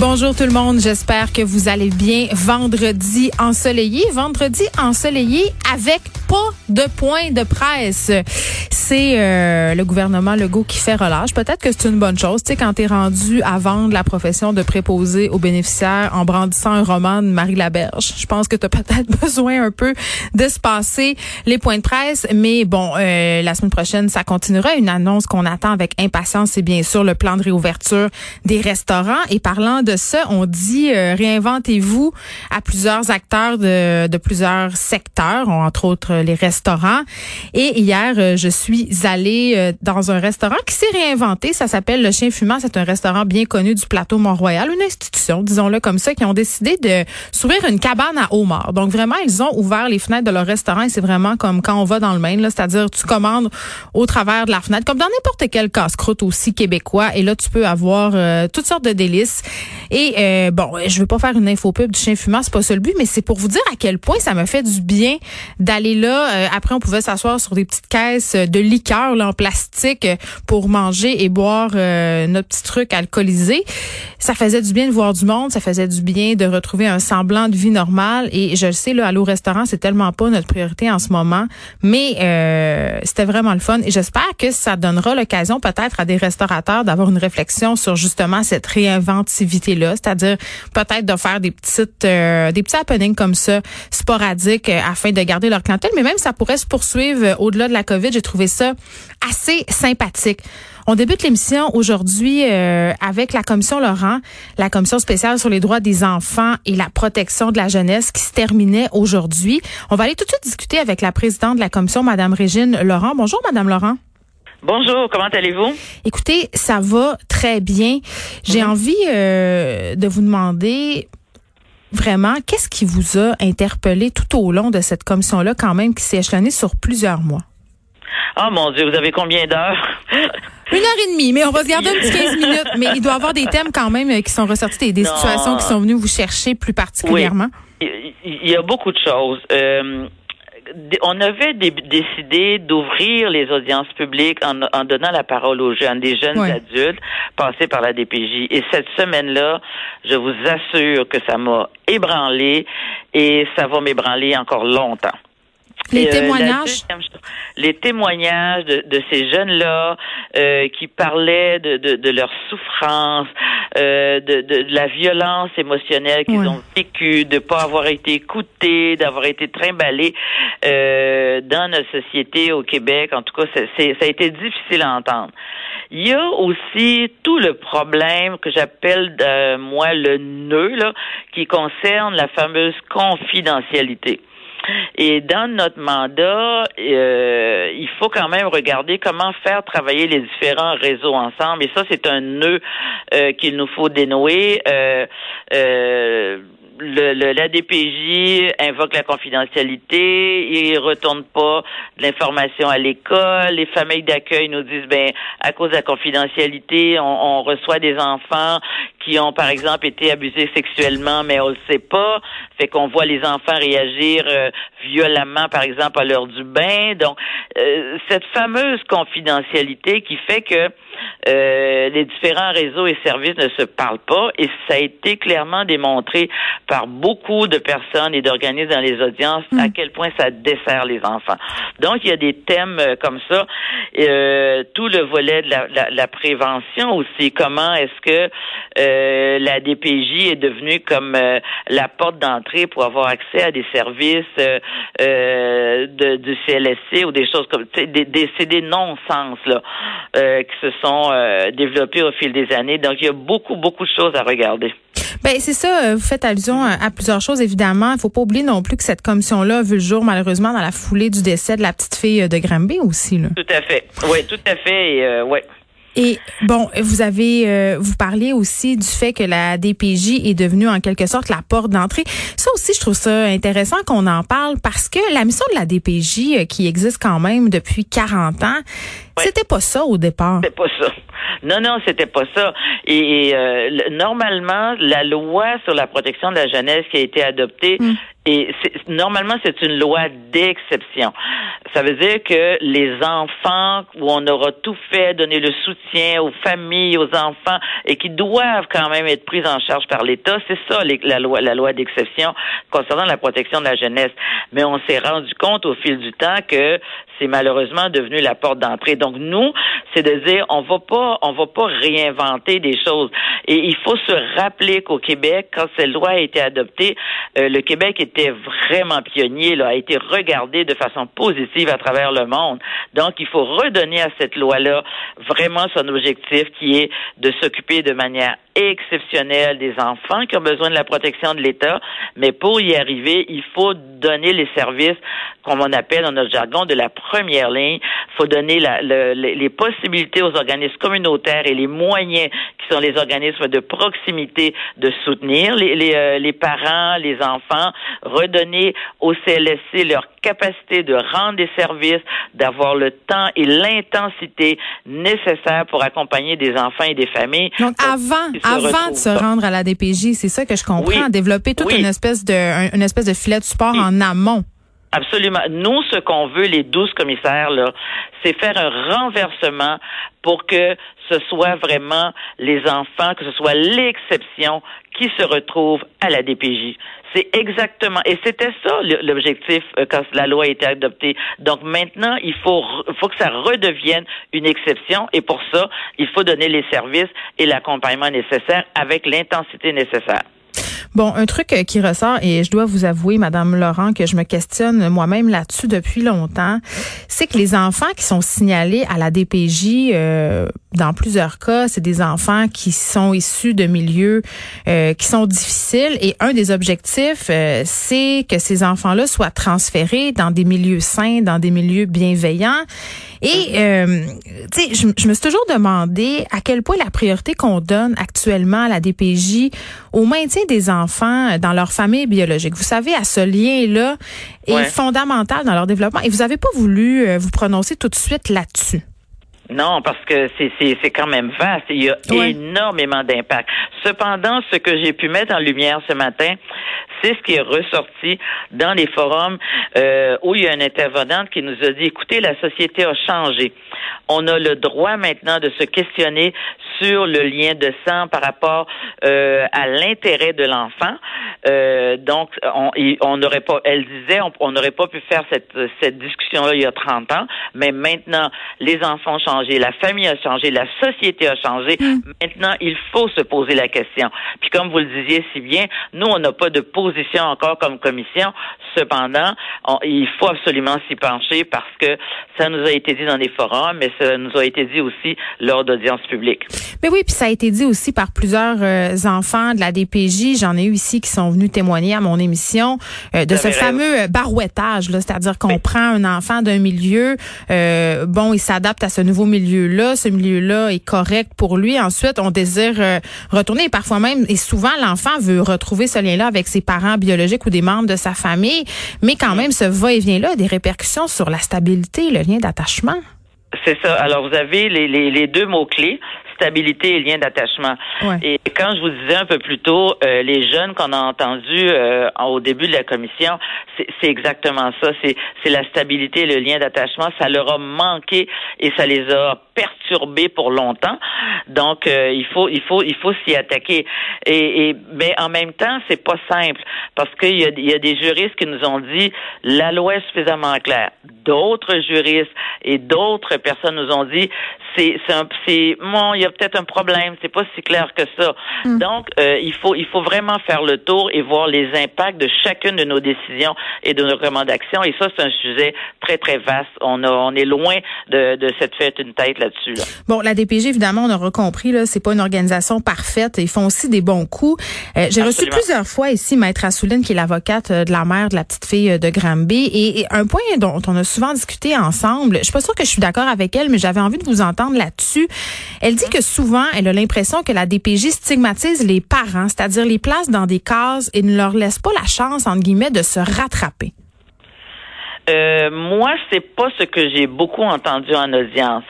Bonjour tout le monde, j'espère que vous allez bien. Vendredi ensoleillé, vendredi ensoleillé avec pas de point de presse. C'est euh, le gouvernement Legault qui fait relâche. Peut-être que c'est une bonne chose, tu sais, quand t'es rendu à vendre la profession de préposé aux bénéficiaires en brandissant un roman de Marie Laberge. Je pense que tu as peut-être besoin un peu de se passer les points de presse, mais bon, euh, la semaine prochaine, ça continuera. Une annonce qu'on attend avec impatience, c'est bien sûr le plan de réouverture des restaurants. Et parlant de ça, on dit euh, réinventez-vous à plusieurs acteurs de, de plusieurs secteurs, entre autres les restaurants. Et hier, euh, je suis allée euh, dans un restaurant qui s'est réinventé. Ça s'appelle Le Chien Fumant. C'est un restaurant bien connu du plateau Mont-Royal, une institution, disons-le comme ça, qui ont décidé de s'ouvrir une cabane à homard. Donc vraiment, ils ont ouvert les fenêtres de leur restaurant et c'est vraiment comme quand on va dans le Maine, c'est-à-dire tu commandes au travers de la fenêtre, comme dans n'importe quel casse-croûte aussi québécois. Et là, tu peux avoir toutes sortes de délices. Et euh, bon, je veux pas faire une info pub du chien fumant, c'est pas ça le but, mais c'est pour vous dire à quel point ça me fait du bien d'aller là. Euh, après, on pouvait s'asseoir sur des petites caisses de liqueur en plastique pour manger et boire euh, notre petit truc alcoolisé. Ça faisait du bien de voir du monde, ça faisait du bien de retrouver un semblant de vie normale. Et je le sais, là, aller au restaurant, c'est tellement pas notre priorité en ce moment, mais euh, c'était vraiment le fun. Et j'espère que ça donnera l'occasion peut-être à des restaurateurs d'avoir une réflexion sur justement cette réinventivité-là, c'est-à-dire peut-être de faire des petites, euh, des petits happenings comme ça, sporadiques, euh, afin de garder leur clientèle. Mais même ça pourrait se poursuivre euh, au-delà de la COVID. J'ai trouvé ça assez sympathique. On débute l'émission aujourd'hui avec la commission Laurent, la commission spéciale sur les droits des enfants et la protection de la jeunesse qui se terminait aujourd'hui. On va aller tout de suite discuter avec la présidente de la commission, Madame Régine Laurent. Bonjour, Madame Laurent. Bonjour, comment allez-vous? Écoutez, ça va très bien. J'ai envie euh, de vous demander vraiment qu'est-ce qui vous a interpellé tout au long de cette commission-là, quand même, qui s'est échelonnée sur plusieurs mois? Oh mon Dieu, vous avez combien d'heures? Une heure et demie, mais on va se garder un petit 15 minutes. Mais il doit y avoir des thèmes quand même qui sont ressortis, des, des situations qui sont venues vous chercher plus particulièrement. Oui. Il y a beaucoup de choses. Euh, on avait décidé d'ouvrir les audiences publiques en, donnant la parole aux jeunes, des jeunes adultes passés par la DPJ. Et cette semaine-là, je vous assure que ça m'a ébranlé et ça va m'ébranler encore longtemps. Les euh, témoignages? les témoignages de, de ces jeunes-là euh, qui parlaient de, de, de leur souffrance, euh, de, de, la violence émotionnelle qu'ils ont vécue, de pas avoir été écoutés, d'avoir été trimballés euh, dans notre société au Québec. En tout cas, c'est, ça a été difficile à entendre. Il y a aussi tout le problème que j'appelle euh, moi le nœud là, qui concerne la fameuse confidentialité. Et dans notre mandat, euh, il faut quand même regarder comment faire travailler les différents réseaux ensemble. Et ça, c'est un nœud euh, qu'il nous faut dénouer. Euh, le, le, la DPJ invoque la confidentialité, il retourne pas de l'information à l'école, les familles d'accueil nous disent ben à cause de la confidentialité, on, on, reçoit des enfants qui ont par exemple été abusés sexuellement mais on le sait pas, fait qu'on voit les enfants réagir euh, violemment par exemple à l'heure du bain. Donc euh, cette fameuse confidentialité qui fait que euh, les différents réseaux et services ne se parlent pas et ça a été clairement démontré par beaucoup de personnes et d'organismes dans les audiences à mm. quel point ça dessert les enfants. Donc, il y a des thèmes euh, comme ça. Euh, tout le volet de la, la, la prévention aussi. Comment est-ce que euh, la DPJ est devenue comme euh, la porte d'entrée pour avoir accès à des services de, du CLSC ou des choses comme des, des c'est des non-sens là qui se sont développés au fil des années. Donc, il y a beaucoup, beaucoup de choses à regarder. Ben c'est ça. Euh, vous faites allusion à, plusieurs choses évidemment. Il faut pas oublier non plus que cette commission-là a vu le jour malheureusement dans la foulée du décès de la petite fille de Granby aussi. Là. Tout à fait. Oui, tout à fait. Et, euh, ouais. Et bon, vous avez euh, vous parlez aussi du fait que la DPJ est devenue en quelque sorte la porte d'entrée. Ça aussi, je trouve ça intéressant qu'on en parle parce que la mission de la DPJ euh, qui existe quand même depuis 40 ans, c'était pas ça au départ. C'était pas ça. Non, non, c'était pas ça. Et, euh, normalement, la loi sur la protection de la jeunesse qui a été adoptée, hmm. Et normalement, c'est une loi d'exception. Ça veut dire que les enfants où on aura tout fait, donner le soutien aux familles, aux enfants, et qui doivent quand même être pris en charge par l'État, c'est ça la loi, la loi d'exception concernant la protection de la jeunesse. Mais on s'est rendu compte au fil du temps que c'est malheureusement devenu la porte d'entrée. Donc nous, c'est de dire on va pas, on va pas réinventer des choses. Et il faut se rappeler qu'au Québec, quand cette loi a été adoptée, euh, le Québec était vraiment pionnier, a été regardé de façon positive à travers le monde. Donc il faut redonner à cette loi-là vraiment son objectif qui est de s'occuper de manière exceptionnelle des enfants qui ont besoin de la protection de l'État, mais pour y arriver, il faut donner les services, comme on appelle dans notre jargon, de la première ligne. Il faut donner les possibilités aux organismes communautaires et les moyens qui sont les organismes de proximité de soutenir les, euh, parents, les enfants, redonner au CLSC leur capacité de rendre des services, d'avoir le temps et l'intensité nécessaires pour accompagner des enfants et des familles. Donc, avant, avant de se rendre à la DPJ, c'est ça que je comprends, développer toute une espèce de une espèce de filet de support en amont. Absolument. Nous, ce qu'on veut, les douze commissaires, là, c'est faire un renversement pour que ce soit vraiment les enfants, que ce soit l'exception qui se retrouve à la DPJ. C'est exactement, et c'était ça l'objectif euh, quand la loi a été adoptée. Donc maintenant, il faut, faut que ça redevienne une exception, et pour ça, il faut donner les services et l'accompagnement nécessaire avec l'intensité nécessaire. Bon, un truc euh, qui ressort, et je dois vous avouer, Madame Laurent, que je me questionne moi-même là-dessus depuis longtemps, c'est que les enfants qui sont signalés à la DPJ, euh, dans plusieurs cas, c'est des enfants qui sont issus de milieux euh, qui sont difficiles. Et un des objectifs, c'est que ces enfants-là soient transférés dans des milieux sains, dans des milieux bienveillants. Et, tu sais, je, je me suis toujours demandé à quel point la priorité qu'on donne actuellement à la DPJ au maintien des enfants enfants dans leur famille biologique. Vous savez, à ce lien-là est fondamental dans leur développement. Et vous n'avez pas voulu euh, vous prononcer tout de suite là-dessus. Non, parce que c'est quand même vaste. Il y a énormément d'impact. Cependant, ce que j'ai pu mettre en lumière ce matin, c'est ce qui est ressorti dans les forums euh, où il y a une intervenante qui nous a dit, écoutez, la société a changé. On a le droit maintenant de se questionner sur le lien de sang par rapport euh, à l'intérêt de l'enfant. Euh, donc, on n'aurait pas, elle disait, on n'aurait pas pu faire cette, cette discussion-là il y a 30 ans, mais maintenant, les enfants ont changé, la famille a changé, la société a changé. Mm. Maintenant, il faut se poser la question. Puis comme vous le disiez si bien, nous, on n'a pas de position encore comme commission. Cependant, il faut absolument s'y pencher parce que ça nous a été dit dans des forums, mais ça nous a été dit aussi lors d'audiences publiques. Mais oui, puis ça a été dit aussi par plusieurs euh, enfants de la DPJ. J'en ai eu ici qui sont venus témoigner à mon émission euh, de ce fameux euh, barouettage, c'est-à-dire qu'on prend un enfant d'un milieu, bon, il s'adapte à ce nouveau milieu-là, ce milieu-là est correct pour lui. Ensuite, on désire retourner, et parfois même, et souvent, l'enfant veut retrouver ce lien-là avec ses parents biologiques ou des membres de sa famille, mais quand même, ce va-et-vient-là a des répercussions sur la stabilité, le lien d'attachement. C'est ça. Alors, vous avez les, les deux mots-clés stabilité et lien d'attachement. Et quand je vous disais un peu plus tôt, euh, les jeunes qu'on a entendus euh, au début de la commission, c'est exactement ça. C'est la stabilité et le lien d'attachement. Ça leur a manqué et ça les a perturbés pour longtemps. Donc, euh, il faut, il faut, il faut s'y attaquer. Et, et, mais en même temps, c'est pas simple parce qu'il y a, y a des juristes qui nous ont dit la loi est suffisamment claire. D'autres juristes et d'autres personnes nous ont dit c'est, c'est, bon, il y a peut-être un problème, c'est pas si clair que ça. Hmm. Donc, euh, il faut il faut vraiment faire le tour et voir les impacts de chacune de nos décisions et de nos recommandations. Et ça, c'est un sujet très très vaste. On a, on est loin de, de cette fête une tête là-dessus. Bon, la DPG, évidemment, on aura compris là, c'est pas une organisation parfaite. Ils font aussi des bons coups. Euh, j'ai reçu plusieurs fois ici Maître Assouline, qui est l'avocate euh, de la mère de la petite fille de Granby, et, et un point dont on a souvent discuté ensemble. Je suis pas sûre que je suis d'accord avec elle, mais j'avais envie de vous entendre là-dessus. Elle dit que souvent, elle a l'impression que la DPJ stigmatise les parents, c'est-à-dire les place dans des cases et ne leur laisse pas la chance, entre guillemets, de se rattraper. Euh, moi, c'est pas ce que j'ai beaucoup entendu en audience.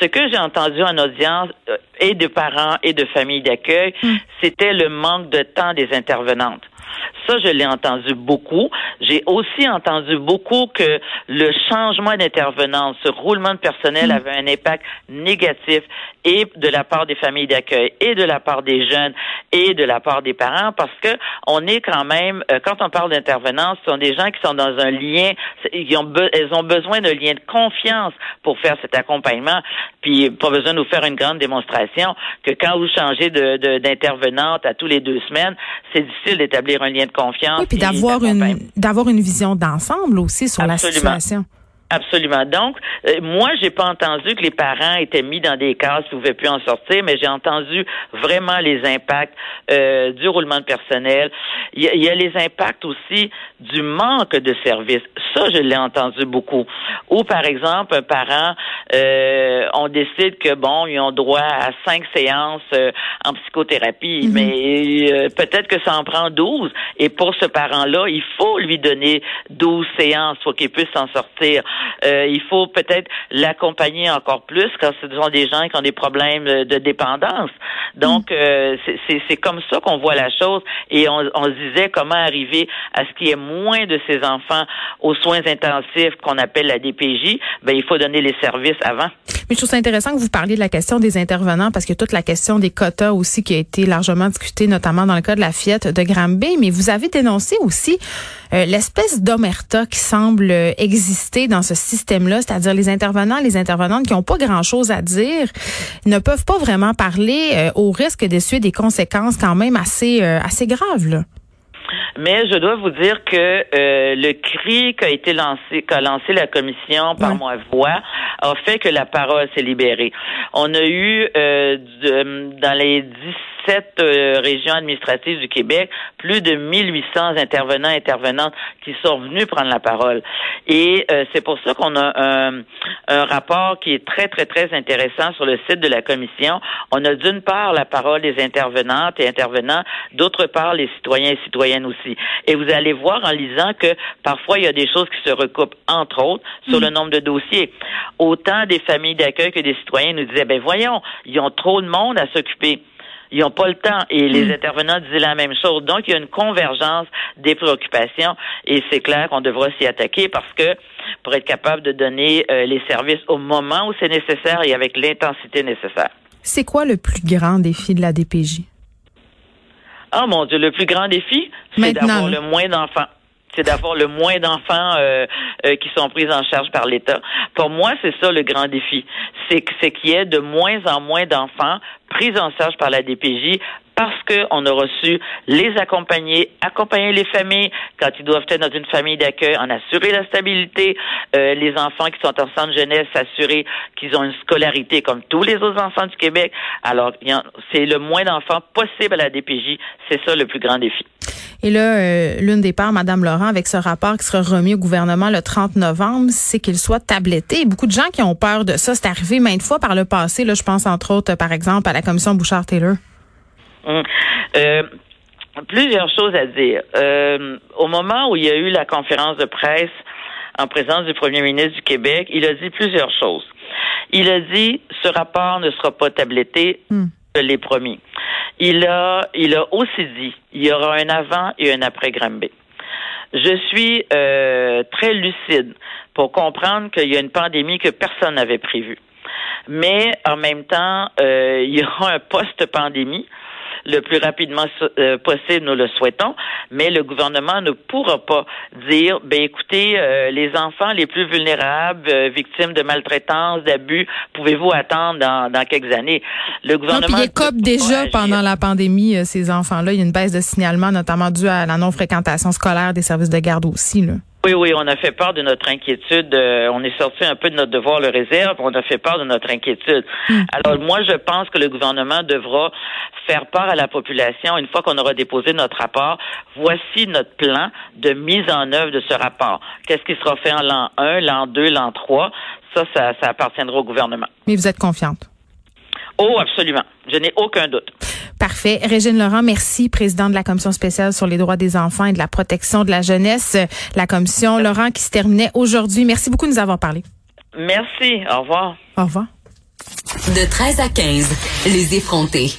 Ce que j'ai entendu en audience, euh, et de parents et de familles d'accueil, hmm. c'était le manque de temps des intervenantes. Ça, je l'ai entendu beaucoup. J'ai aussi entendu beaucoup que le changement d'intervenance, ce roulement de personnel mm. avait un impact négatif et de la part des familles d'accueil et de la part des jeunes et de la part des parents parce que on est quand même, euh, quand on parle d'intervenance, ce sont des gens qui sont dans un lien, ils ont, elles ont besoin d'un lien de confiance pour faire cet accompagnement. Puis pas besoin de nous faire une grande démonstration que quand vous changez d'intervenante à tous les deux semaines, c'est difficile d'établir un lien de confiance. Oui, puis d'avoir une d'avoir une vision d'ensemble aussi sur la situation. Absolument. Donc, euh, moi, j'ai pas entendu que les parents étaient mis dans des cases qui pouvaient plus en sortir, mais j'ai entendu vraiment les impacts euh, du roulement de personnel. Il y, a, les impacts aussi du manque de services. Ça, je l'ai entendu beaucoup. Ou, par exemple, un parent, euh, on décide que bon, ils ont droit à cinq séances euh, en psychothérapie, mhm. mais peut-être que ça en prend douze. Et pour ce parent-là, il faut lui donner douze séances pour qu'il puisse s'en sortir. Euh, il faut peut-être l'accompagner encore plus quand ce sont des gens qui ont des problèmes de dépendance. Donc, mm. euh, c'est comme ça qu'on voit la chose et on, on, se disait comment arriver à ce qu'il y ait moins de ces enfants aux soins intensifs qu'on appelle la DPJ. Ben, il faut donner les services avant. Mais je trouve ça intéressant que vous parliez de la question des intervenants parce que toute la question des quotas aussi qui a été largement discutée, notamment dans le cas de la Fiat de Granby. Mais vous avez dénoncé aussi euh, l'espèce d'omerta qui semble exister dans ce système-là, c'est-à-dire les intervenants, les intervenantes qui n'ont pas grand-chose à dire, ne peuvent pas vraiment parler euh, au risque d'essuyer des conséquences quand même assez euh, assez graves. Là. Mais je dois vous dire que euh, le cri qu'a été lancé, qu'a lancé la commission par moi voix, a fait que la parole s'est libérée. On a eu euh, dans les 17 euh, régions administratives du Québec plus de 1800 intervenants et intervenantes qui sont venus prendre la parole. Et c'est pour ça qu'on a un, un rapport qui est très, très, très intéressant sur le site de la commission. On a d'une part la parole des intervenantes et intervenants, d'autre part les citoyens et citoyennes aussi. Et vous allez voir en lisant que parfois il y a des choses qui se recoupent, entre autres, sur le mm. nombre de dossiers. Autant des familles d'accueil que des citoyens nous disaient, ben voyons, ils ont trop de monde à s'occuper ils n'ont pas le temps. Et les mm. intervenants disaient la même chose. Donc, il y a une convergence des préoccupations et c'est clair qu'on devra s'y attaquer parce que pour être capable de donner euh, les services au moment où c'est nécessaire et avec l'intensité nécessaire. C'est quoi le plus grand défi de la DPJ? Oh mon Dieu, le plus grand défi, c'est d'avoir le moins d'enfants c'est d'avoir le moins d'enfants euh, euh, qui sont pris en charge par l'État. Pour moi, c'est ça le grand défi. C'est qu'il y ait de moins en moins d'enfants pris en charge par la DPJ parce qu'on a reçu les accompagner, accompagner les familles quand ils doivent être dans une famille d'accueil, en assurer la stabilité, euh, les enfants qui sont en centre jeunesse, s'assurer qu'ils ont une scolarité comme tous les autres enfants du Québec. Alors, c'est le moins d'enfants possible à la DPJ. C'est ça le plus grand défi. Et là, euh, l'une des parts, Madame Laurent, avec ce rapport qui sera remis au gouvernement le 30 novembre, c'est qu'il soit tabletté. beaucoup de gens qui ont peur de ça. C'est arrivé maintes fois par le passé. Là, je pense entre autres, par exemple, à la commission Bouchard-Taylor. Hum. Euh, plusieurs choses à dire. Euh, au moment où il y a eu la conférence de presse en présence du premier ministre du Québec, il a dit plusieurs choses. Il a dit ce rapport ne sera pas tabletté, hum. je l'ai promis. Il a, il a aussi dit il y aura un avant et un après Granby. Je suis euh, très lucide pour comprendre qu'il y a une pandémie que personne n'avait prévue. Mais en même temps, il y aura un post-pandémie le plus rapidement euh, possible, nous le souhaitons, mais le gouvernement ne pourra pas dire, ben écoutez, euh, les enfants les plus vulnérables, euh, victimes de maltraitance, d'abus, pouvez-vous attendre dans, dans, quelques années? Le gouvernement... Non, déjà pendant la pandémie, ces enfants-là. Il y a une baisse de signalement, notamment due à la non-fréquentation scolaire des services de garde aussi. Là. Oui, oui, on a fait part de notre inquiétude. Euh, on est sorti un peu de notre devoir le réserve. On a fait part de notre inquiétude. Hmm. Alors moi, je pense que le gouvernement devra faire part à la population une fois qu'on aura déposé notre rapport. Voici notre plan de mise en œuvre de ce rapport. Qu'est-ce qui sera fait en l'an 1, l'an 2, l'an 3 Ça, ça, ça appartiendra au gouvernement. Mais vous êtes confiante? Oh, absolument. Je n'ai aucun doute. Parfait. Régine Laurent, merci, présidente de la Commission spéciale sur les droits des enfants et de la protection de la jeunesse. La commission Laurent qui se terminait aujourd'hui. Merci beaucoup de nous avoir parlé. Merci. Au revoir. Au revoir. De 13 à 15, les effrontés.